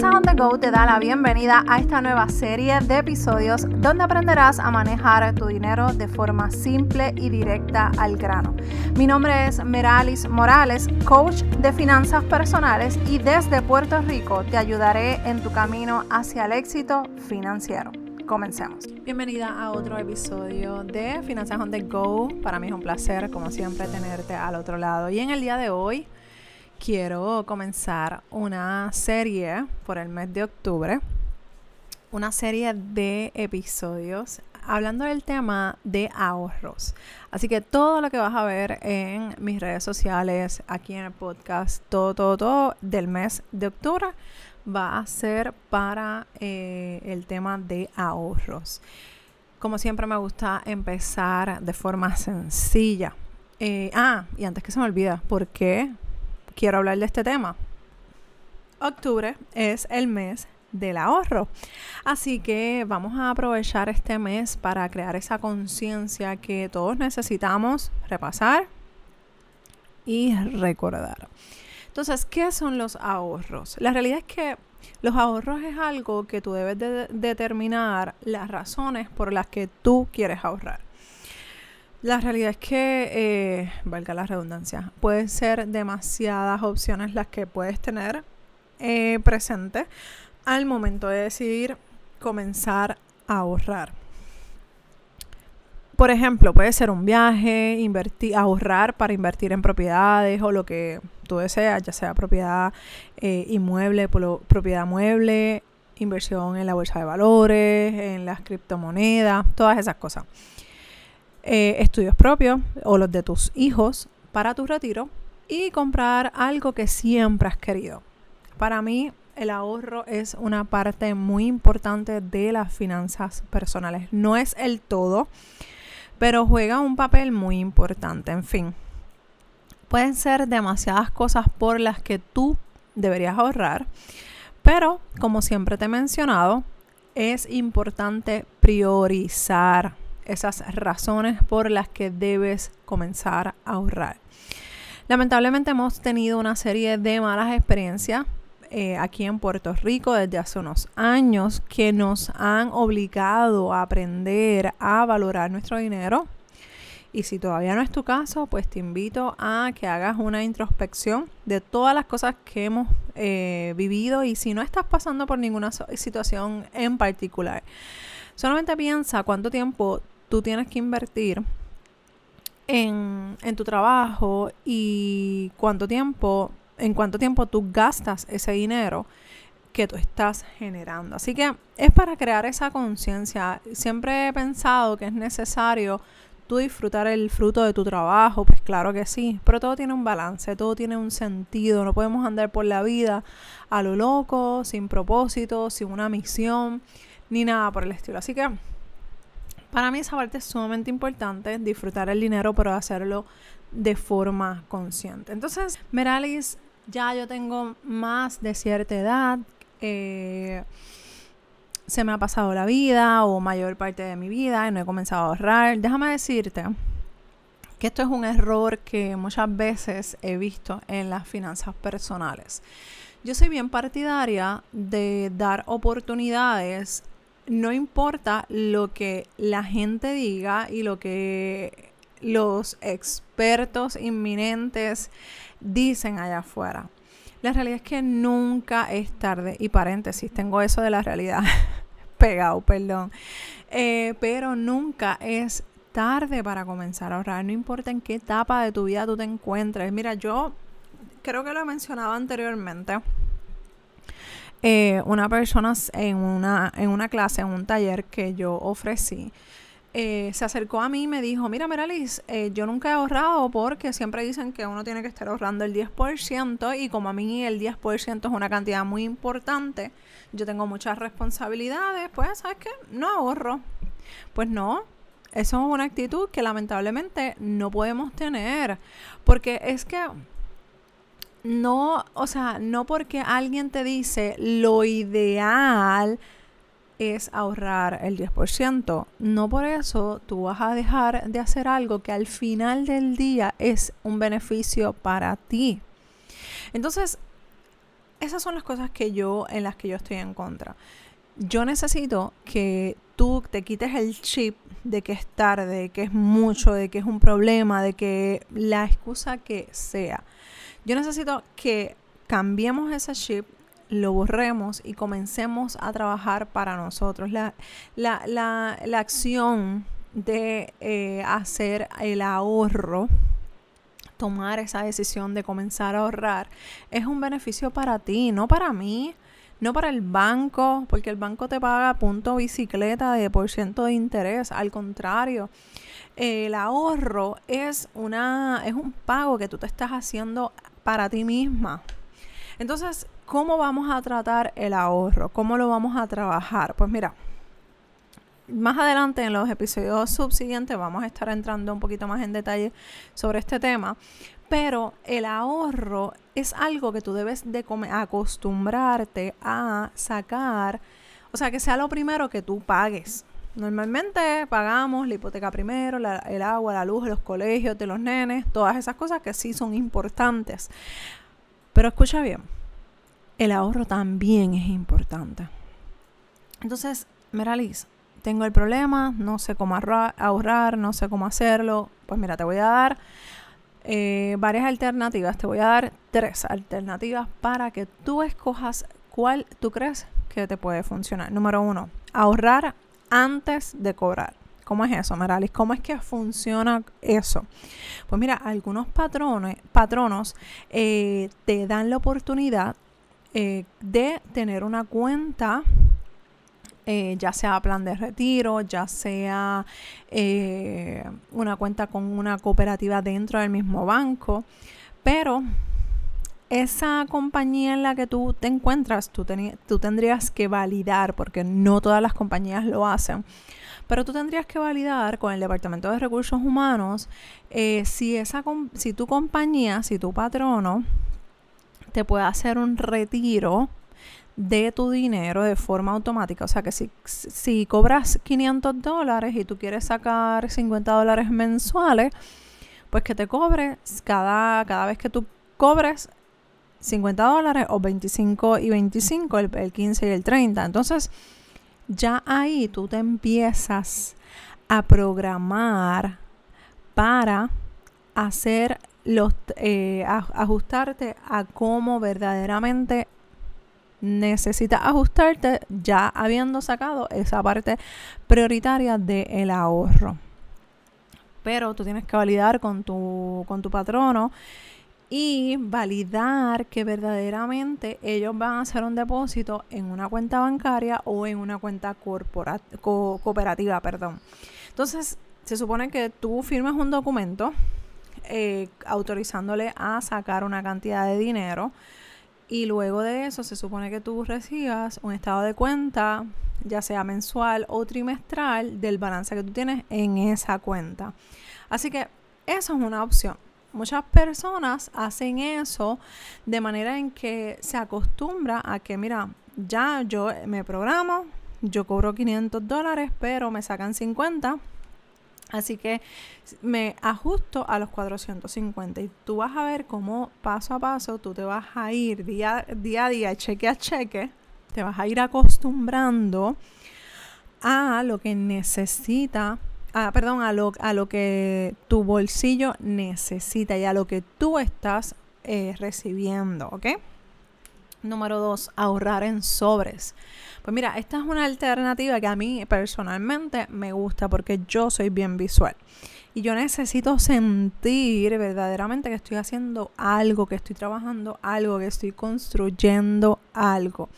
Finanzas on the Go te da la bienvenida a esta nueva serie de episodios donde aprenderás a manejar tu dinero de forma simple y directa al grano. Mi nombre es Meralis Morales, coach de finanzas personales y desde Puerto Rico te ayudaré en tu camino hacia el éxito financiero. Comencemos. Bienvenida a otro episodio de Finanzas on the Go. Para mí es un placer, como siempre, tenerte al otro lado. Y en el día de hoy quiero comenzar una serie por el mes de octubre, una serie de episodios hablando del tema de ahorros. Así que todo lo que vas a ver en mis redes sociales, aquí en el podcast, todo, todo, todo del mes de octubre va a ser para eh, el tema de ahorros. Como siempre me gusta empezar de forma sencilla. Eh, ah, y antes que se me olvida, ¿por qué quiero hablar de este tema. Octubre es el mes del ahorro. Así que vamos a aprovechar este mes para crear esa conciencia que todos necesitamos repasar y recordar. Entonces, ¿qué son los ahorros? La realidad es que los ahorros es algo que tú debes de determinar las razones por las que tú quieres ahorrar. La realidad es que, eh, valga la redundancia, pueden ser demasiadas opciones las que puedes tener eh, presente al momento de decidir comenzar a ahorrar. Por ejemplo, puede ser un viaje, invertir, ahorrar para invertir en propiedades o lo que tú deseas, ya sea propiedad eh, inmueble, propiedad mueble, inversión en la bolsa de valores, en las criptomonedas, todas esas cosas. Eh, estudios propios o los de tus hijos para tu retiro y comprar algo que siempre has querido. Para mí, el ahorro es una parte muy importante de las finanzas personales. No es el todo, pero juega un papel muy importante. En fin, pueden ser demasiadas cosas por las que tú deberías ahorrar, pero como siempre te he mencionado, es importante priorizar esas razones por las que debes comenzar a ahorrar. Lamentablemente hemos tenido una serie de malas experiencias eh, aquí en Puerto Rico desde hace unos años que nos han obligado a aprender a valorar nuestro dinero. Y si todavía no es tu caso, pues te invito a que hagas una introspección de todas las cosas que hemos eh, vivido y si no estás pasando por ninguna situación en particular, solamente piensa cuánto tiempo tú tienes que invertir en, tu trabajo y cuánto tiempo, en cuánto tiempo tú gastas ese dinero que tú estás generando. Así que es para crear esa conciencia. Siempre he pensado que es necesario tú disfrutar el fruto de tu trabajo, pues claro que sí, pero todo tiene un balance, todo tiene un sentido, no podemos andar por la vida a lo loco, sin propósito, sin una misión, ni nada por el estilo. Así que para mí esa parte es sumamente importante, disfrutar el dinero, pero hacerlo de forma consciente. Entonces, Meralis, ya yo tengo más de cierta edad, eh, se me ha pasado la vida o mayor parte de mi vida y no he comenzado a ahorrar. Déjame decirte que esto es un error que muchas veces he visto en las finanzas personales. Yo soy bien partidaria de dar oportunidades no importa lo que la gente diga y lo que los expertos inminentes dicen allá afuera. La realidad es que nunca es tarde. Y paréntesis, tengo eso de la realidad pegado, perdón. Eh, pero nunca es tarde para comenzar a ahorrar. No importa en qué etapa de tu vida tú te encuentres. Mira, yo creo que lo he mencionado anteriormente. Eh, una persona en una, en una clase, en un taller que yo ofrecí, eh, se acercó a mí y me dijo, mira Meralis, eh, yo nunca he ahorrado porque siempre dicen que uno tiene que estar ahorrando el 10% y como a mí el 10% es una cantidad muy importante, yo tengo muchas responsabilidades, pues sabes qué, no ahorro. Pues no, eso es una actitud que lamentablemente no podemos tener porque es que no, o sea, no porque alguien te dice lo ideal es ahorrar el 10%, no por eso tú vas a dejar de hacer algo que al final del día es un beneficio para ti. Entonces, esas son las cosas que yo, en las que yo estoy en contra. Yo necesito que tú te quites el chip de que es tarde, de que es mucho, de que es un problema, de que la excusa que sea. Yo necesito que cambiemos ese chip, lo borremos y comencemos a trabajar para nosotros. La, la, la, la acción de eh, hacer el ahorro, tomar esa decisión de comenzar a ahorrar, es un beneficio para ti, no para mí, no para el banco, porque el banco te paga punto bicicleta de por ciento de interés, al contrario. El ahorro es una es un pago que tú te estás haciendo para ti misma. Entonces, ¿cómo vamos a tratar el ahorro? ¿Cómo lo vamos a trabajar? Pues mira, más adelante en los episodios subsiguientes vamos a estar entrando un poquito más en detalle sobre este tema. Pero el ahorro es algo que tú debes de acostumbrarte a sacar, o sea, que sea lo primero que tú pagues. Normalmente pagamos la hipoteca primero, el agua, la luz, los colegios de los nenes, todas esas cosas que sí son importantes. Pero escucha bien, el ahorro también es importante. Entonces, Meralis, tengo el problema, no sé cómo ahorrar, no sé cómo hacerlo. Pues mira, te voy a dar eh, varias alternativas. Te voy a dar tres alternativas para que tú escojas cuál tú crees que te puede funcionar. Número uno, ahorrar antes de cobrar. ¿Cómo es eso, Meralis? ¿Cómo es que funciona eso? Pues mira, algunos patrones, patronos eh, te dan la oportunidad eh, de tener una cuenta eh, ya sea plan de retiro, ya sea una cuenta con una cooperativa dentro del mismo banco, pero esa compañía en la que tú te encuentras, tú, tú tendrías que validar, porque no todas las compañías lo hacen, pero tú tendrías que validar con el Departamento de Recursos Humanos eh, si, esa, si tu compañía, si tu patrono te puede hacer un retiro de tu dinero de forma automática. O sea que si, si cobras 500 dólares y tú quieres sacar 50 dólares mensuales, pues que te cobre cada, cada vez que tú cobres 50 dólares o 25 y 25, el, el 15 y el 30. Entonces, ya ahí tú te empiezas a programar para hacer los eh, ajustarte a cómo verdaderamente necesitas ajustarte ya habiendo sacado esa parte prioritaria del ahorro. Pero tú tienes que validar con tu, con tu patrono y validar que verdaderamente ellos van a hacer un depósito en una cuenta bancaria o en una cuenta cooperativa. Perdón. Entonces, se supone que tú firmes un documento eh, autorizándole a sacar una cantidad de dinero y luego de eso se supone que tú recibas un estado de cuenta, ya sea mensual o trimestral, del balance que tú tienes en esa cuenta. Así que eso es una opción. Muchas personas hacen eso de manera en que se acostumbra a que, mira, ya yo me programo, yo cobro 500 dólares, pero me sacan 50 Así que me ajusto a los 450 y tú vas a ver cómo paso a paso tú te vas a ir día, día a día, cheque a cheque, te vas a ir acostumbrando a lo que necesita, perdón, a lo, a lo que tu bolsillo necesita y a lo que tú estás eh, recibiendo, ¿ok? Número dos, ahorrar en sobres. Pues mira, esta es una alternativa que a mí personalmente me gusta porque yo soy bien visual. Y yo necesito sentir verdaderamente que estoy haciendo algo, que estoy trabajando algo, que estoy construyendo algo.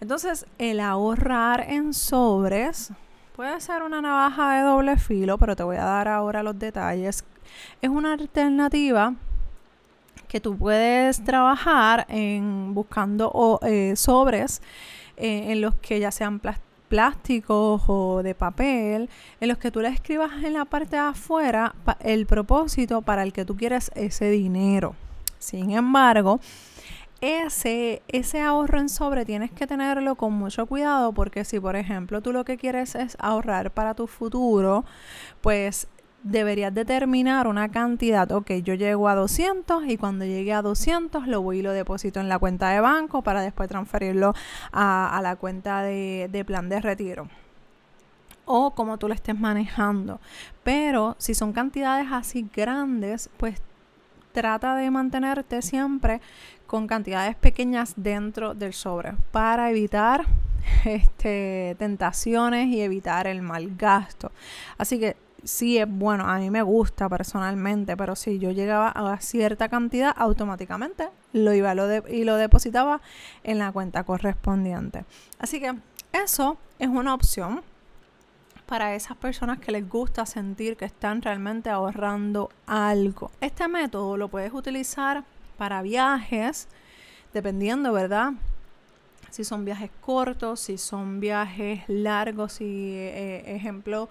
Entonces, el ahorrar en sobres puede ser una navaja de doble filo, pero te voy a dar ahora los detalles. Es una alternativa que tú puedes trabajar en buscando eh, sobres eh, en los que ya sean plásticos o de papel, en los que tú le escribas en la parte de afuera el propósito para el que tú quieres ese dinero. Sin embargo, ese, ese ahorro en sobre tienes que tenerlo con mucho cuidado porque si por ejemplo tú lo que quieres es ahorrar para tu futuro, pues deberías determinar una cantidad. Ok, yo llego a 200 y cuando llegue a 200 lo voy y lo deposito en la cuenta de banco para después transferirlo a, la cuenta de, de plan de retiro o como tú lo estés manejando. Pero si son cantidades así grandes, pues trata de mantenerte siempre con cantidades pequeñas dentro del sobre para evitar este, tentaciones y evitar el mal gasto. Así que sí es bueno, a mí me gusta personalmente, pero si yo llegaba a cierta cantidad, automáticamente lo iba lo y lo depositaba en la cuenta correspondiente. Así que eso es una opción para esas personas que les gusta sentir que están realmente ahorrando algo. Este método lo puedes utilizar para viajes, dependiendo, ¿verdad? Si son viajes cortos, si son viajes largos, si, eh, ejemplo,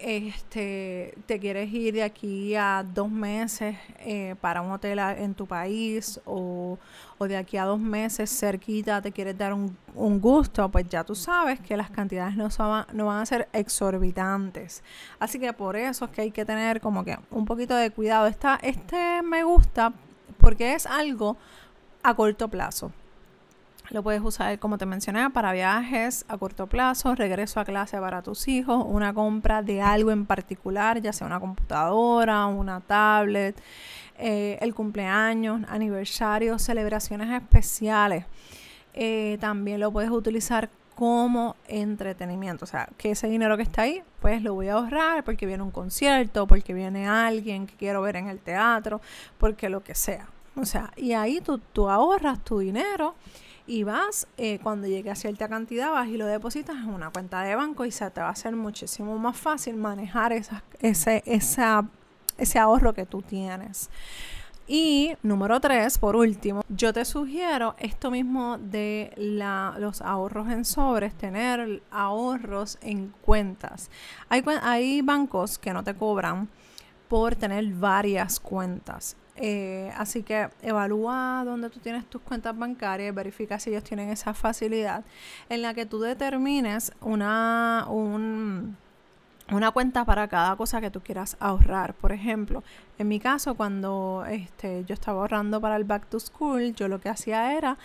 este, te quieres ir de aquí a dos meses eh, para un hotel en tu país o, de aquí a dos meses cerquita te quieres dar un, gusto, pues ya tú sabes que las cantidades no, no van a ser exorbitantes. Así que por eso es que hay que tener como que un poquito de cuidado. Esta, este me gusta porque es algo a corto plazo. Lo puedes usar, como te mencioné, para viajes a corto plazo, regreso a clase para tus hijos, una compra de algo en particular, ya sea una computadora, una tablet, eh, el cumpleaños, aniversarios, celebraciones especiales. Eh, también lo puedes utilizar como entretenimiento. O sea, que ese dinero que está ahí, pues lo voy a ahorrar porque viene un concierto, porque viene alguien que quiero ver en el teatro, porque lo que sea. O sea, y ahí tú, tú ahorras tu dinero y vas, eh, cuando llegue a cierta cantidad, vas y lo depositas en una cuenta de banco y se te va a hacer muchísimo más fácil manejar ese, ese ahorro que tú tienes. Y número tres, por último, yo te sugiero esto mismo de la, los ahorros en sobres, tener ahorros en cuentas. Hay, hay bancos que no te cobran por tener varias cuentas. Eh, así que evalúa dónde tú tienes tus cuentas bancarias, verifica si ellos tienen esa facilidad en la que tú determines una, una cuenta para cada cosa que tú quieras ahorrar. Por ejemplo, en mi caso, cuando este, yo estaba ahorrando para el back to school, yo lo que hacía era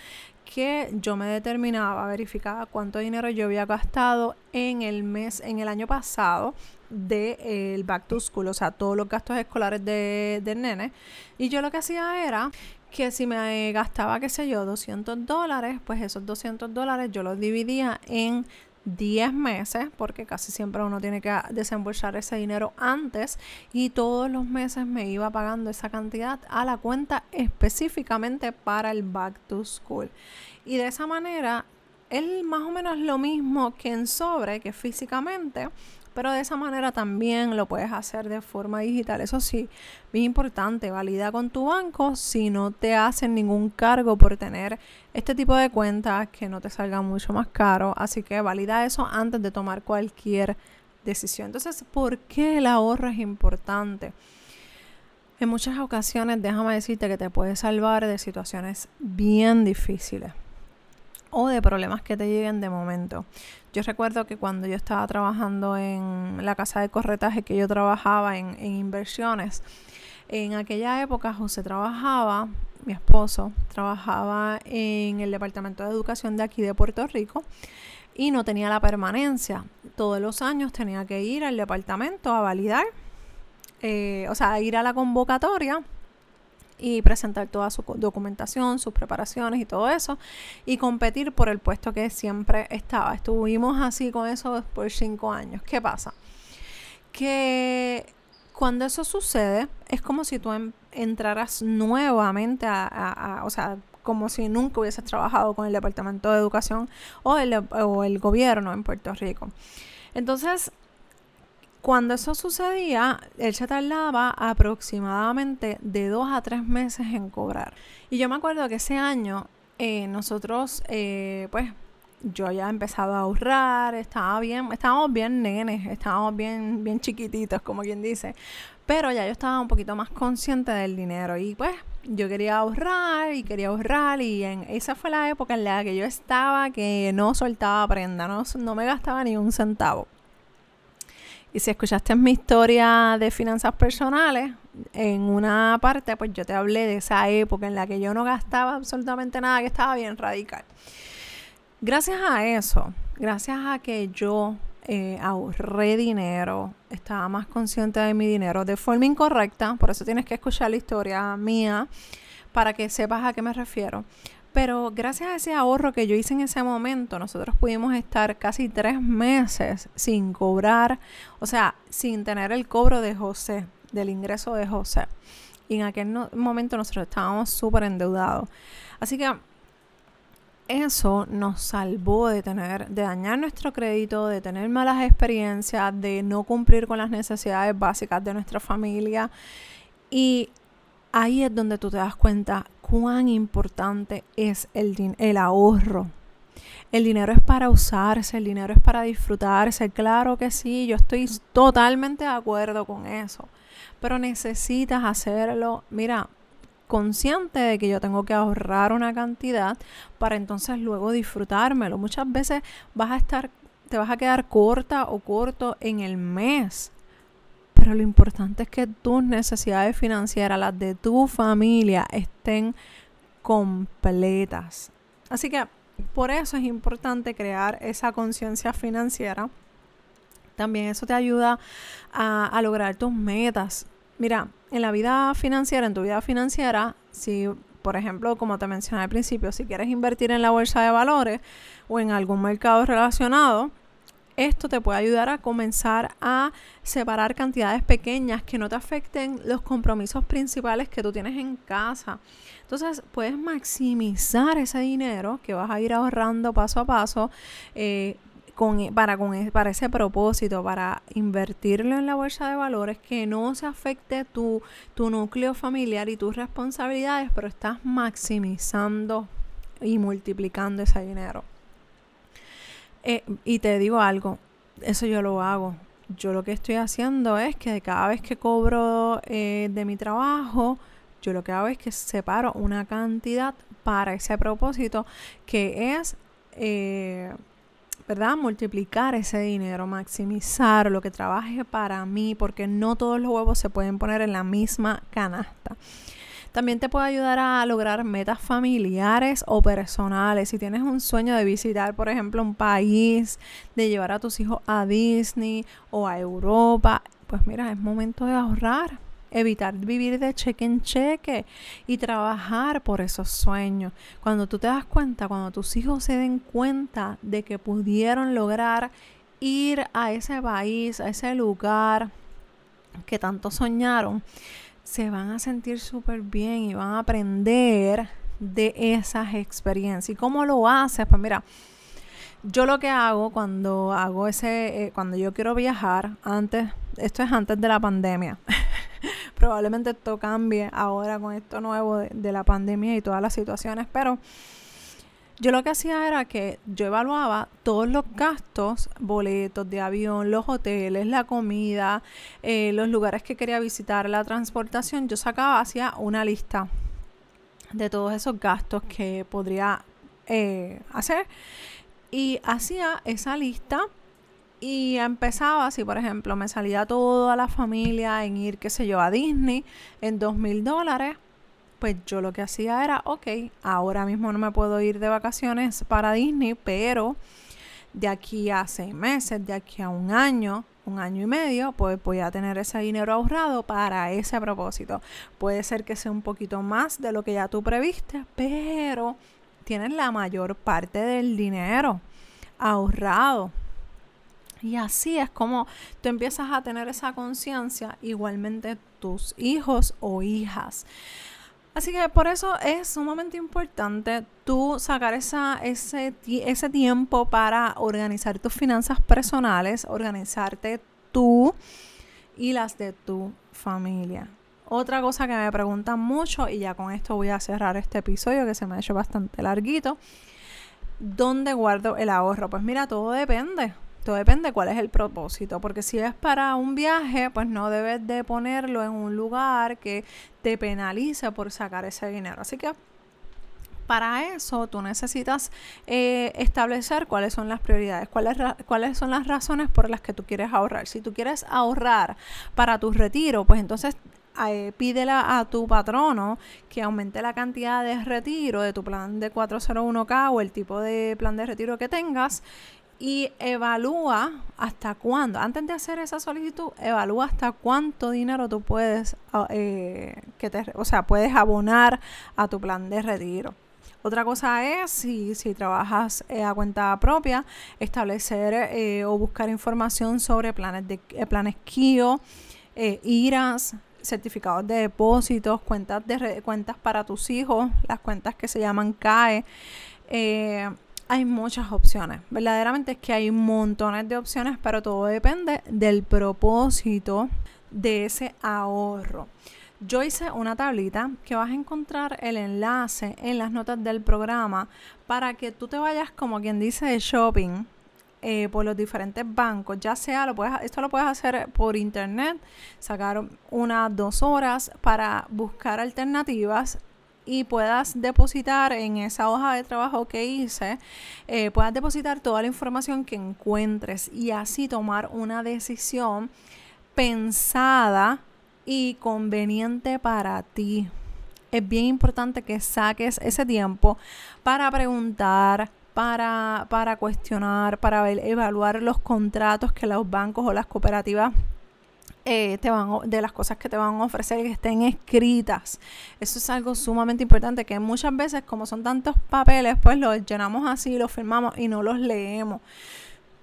que yo me determinaba, verificaba cuánto dinero yo había gastado en el mes, en el año pasado del de, back to school, o sea, todos los gastos escolares de, del nene. Y yo lo que hacía era que si me gastaba, qué sé yo, 200 dólares, pues esos 200 dólares yo los dividía en 10 meses, porque casi siempre uno tiene que desembolsar ese dinero antes y todos los meses me iba pagando esa cantidad a la cuenta específicamente para el back to school. Y de esa manera, es más o menos lo mismo que en sobre, que físicamente, pero de esa manera también lo puedes hacer de forma digital. Eso sí, bien importante, valida con tu banco si no te hacen ningún cargo por tener este tipo de cuentas que no te salga mucho más caro. Así que valida eso antes de tomar cualquier decisión. Entonces, ¿por qué el ahorro es importante? En muchas ocasiones, déjame decirte que te puede salvar de situaciones bien difíciles o de problemas que te lleguen de momento. Yo recuerdo que cuando yo estaba trabajando en la casa de corretaje que yo trabajaba en, inversiones, en aquella época José trabajaba, mi esposo, trabajaba en el Departamento de Educación de aquí de Puerto Rico y no tenía la permanencia. Todos los años tenía que ir al departamento a validar, eh, o sea, a ir a la convocatoria y presentar toda su documentación, sus preparaciones y todo eso y competir por el puesto que siempre estaba. Estuvimos así con eso por cinco años. ¿Qué pasa? Que cuando eso sucede es como si tú entraras nuevamente a, o sea, como si nunca hubieses trabajado con el Departamento de Educación o el, o el gobierno en Puerto Rico. Entonces, cuando eso sucedía, él se tardaba aproximadamente de dos a tres meses en cobrar. Y yo me acuerdo que ese año eh, nosotros, eh, pues, yo ya empezado a ahorrar, estaba bien, estábamos bien nenes, estábamos bien, bien chiquititos, como quien dice. Pero ya yo estaba un poquito más consciente del dinero y pues yo quería ahorrar y quería ahorrar y en esa fue la época en la que yo estaba que no soltaba prenda, no, no me gastaba ni un centavo. Y si escuchaste mi historia de finanzas personales, en una parte, pues yo te hablé de esa época en la que yo no gastaba absolutamente nada, que estaba bien radical. Gracias a eso, gracias a que yo eh, ahorré dinero, estaba más consciente de mi dinero de forma incorrecta, por eso tienes que escuchar la historia mía para que sepas a qué me refiero. Pero gracias a ese ahorro que yo hice en ese momento, nosotros pudimos estar casi tres meses sin cobrar, o sea, sin tener el cobro de José, del ingreso de José. Y en aquel momento nosotros estábamos súper endeudados. Así que eso nos salvó de tener, de dañar nuestro crédito, de tener malas experiencias, de no cumplir con las necesidades básicas de nuestra familia. Y ahí es donde tú te das cuenta cuán importante es el, el ahorro. El dinero es para usarse, el dinero es para disfrutarse. Claro que sí, yo estoy totalmente de acuerdo con eso. Pero necesitas hacerlo, mira, consciente de que yo tengo que ahorrar una cantidad para entonces luego disfrutármelo. Muchas veces vas a estar, te vas a quedar corta o corto en el mes pero lo importante es que tus necesidades financieras, las de tu familia, estén completas. Así que por eso es importante crear esa conciencia financiera. También eso te ayuda a, lograr tus metas. Mira, en la vida financiera, en tu vida financiera, si por ejemplo, como te mencioné al principio, si quieres invertir en la bolsa de valores o en algún mercado relacionado, esto te puede ayudar a comenzar a separar cantidades pequeñas que no te afecten los compromisos principales que tú tienes en casa. Entonces puedes maximizar ese dinero que vas a ir ahorrando paso a paso. Eh, para, con, para ese propósito, para invertirlo en la bolsa de valores, que no se afecte tu, tu núcleo familiar y tus responsabilidades, pero estás maximizando y multiplicando ese dinero. Eh, y te digo algo, eso yo lo hago. Yo lo que estoy haciendo es que cada vez que cobro eh, de mi trabajo, yo lo que hago es que separo una cantidad para ese propósito que es, eh, ¿verdad? Multiplicar ese dinero, maximizar lo que trabaje para mí, porque no todos los huevos se pueden poner en la misma canasta. También te puede ayudar a lograr metas familiares o personales. Si tienes un sueño de visitar, por ejemplo, un país, de llevar a tus hijos a Disney o a Europa, pues mira, es momento de ahorrar. Evitar vivir de cheque en cheque y trabajar por esos sueños. Cuando tú te das cuenta, cuando tus hijos se den cuenta de que pudieron lograr ir a ese país, a ese lugar que tanto soñaron, se van a sentir súper bien y van a aprender de esas experiencias. ¿Y cómo lo haces? Pues mira, yo lo que hago cuando hago ese, eh, cuando yo quiero viajar, antes, esto es antes de la pandemia. Probablemente esto cambie ahora con esto nuevo de la pandemia y todas las situaciones, pero yo lo que hacía era que yo evaluaba todos los gastos, boletos de avión, los hoteles, la comida, eh, los lugares que quería visitar, la transportación. Yo sacaba, hacía una lista de todos esos gastos que podría eh, hacer y hacía esa lista y empezaba, si por ejemplo me salía toda la familia en ir, qué sé yo, a Disney en dos mil dólares, pues yo lo que hacía era, ok, ahora mismo no me puedo ir de vacaciones para Disney, pero de aquí a seis meses, de aquí a un año, un año y medio, pues voy a tener ese dinero ahorrado para ese propósito. Puede ser que sea un poquito más de lo que ya tú previste, pero tienes la mayor parte del dinero ahorrado. Y así es como tú empiezas a tener esa conciencia, igualmente tus hijos o hijas. Así que por eso es sumamente importante tú sacar esa, ese, ese tiempo para organizar tus finanzas personales, organizarte tú y las de tu familia. Otra cosa que me preguntan mucho, y ya con esto voy a cerrar este episodio que se me ha hecho bastante larguito, ¿dónde guardo el ahorro? Pues mira, todo depende. Todo depende cuál es el propósito, porque si es para un viaje, pues no debes de ponerlo en un lugar que te penalice por sacar ese dinero. Así que Para eso tú necesitas eh, establecer cuáles son las prioridades, cuáles, cuáles son las razones por las que tú quieres ahorrar. Si tú quieres ahorrar para tu retiro, pues entonces eh, pídela a tu patrono que aumente la cantidad de retiro de tu plan de 401k o el tipo de plan de retiro que tengas y evalúa hasta cuándo, antes de hacer esa solicitud, evalúa hasta cuánto dinero tú puedes, ah, eh, que te, o sea, puedes abonar a tu plan de retiro. Otra cosa es, si, si trabajas eh, a cuenta propia, establecer eh, o buscar información sobre planes, de, planes KIO, IRAS, certificados de depósitos, cuentas, de, cuentas para tus hijos, las cuentas que se llaman CAE. Hay muchas opciones. Verdaderamente es que hay montones de opciones, pero todo depende del propósito de ese ahorro. Yo hice una tablita que vas a encontrar el enlace en las notas del programa para que tú te vayas como quien dice de shopping eh, por los diferentes bancos, ya sea, lo puedes, esto lo puedes hacer por internet, sacar unas dos horas para buscar alternativas y puedas depositar en esa hoja de trabajo que hice, eh, puedas depositar toda la información que encuentres y así tomar una decisión pensada y conveniente para ti. Es bien importante que saques ese tiempo para preguntar, para, para cuestionar, para evaluar los contratos que los bancos o las cooperativas eh, de las cosas que te van a ofrecer que estén escritas. Eso es algo sumamente importante que muchas veces como son tantos papeles, pues los llenamos así, los firmamos y no los leemos.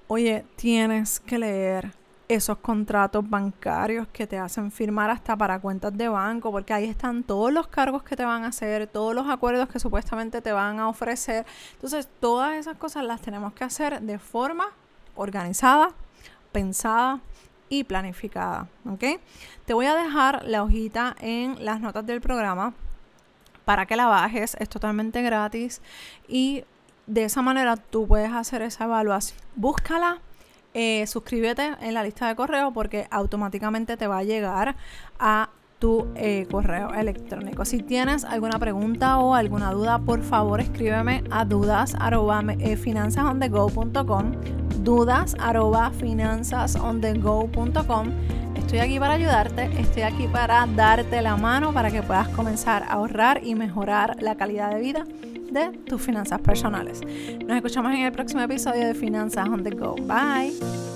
Oye, tienes que leer esos contratos bancarios que te hacen firmar hasta para cuentas de banco, porque ahí están todos los cargos que te van a hacer, todos los acuerdos que supuestamente te van a ofrecer. Entonces, todas esas cosas las tenemos que hacer de forma organizada, pensada y planificada, ¿ok? Te voy a dejar la hojita en las notas del programa para que la bajes, es totalmente gratis y de esa manera tú puedes hacer esa evaluación. Búscala eh, suscríbete en la lista de correo porque automáticamente te va a llegar a tu eh, correo electrónico. Si tienes alguna pregunta o alguna duda, por favor escríbeme a dudas arroba, eh, dudas arroba, Estoy aquí para ayudarte, estoy aquí para darte la mano para que puedas comenzar a ahorrar y mejorar la calidad de vida de tus finanzas personales. Nos escuchamos en el próximo episodio de Finanzas on the Go. Bye.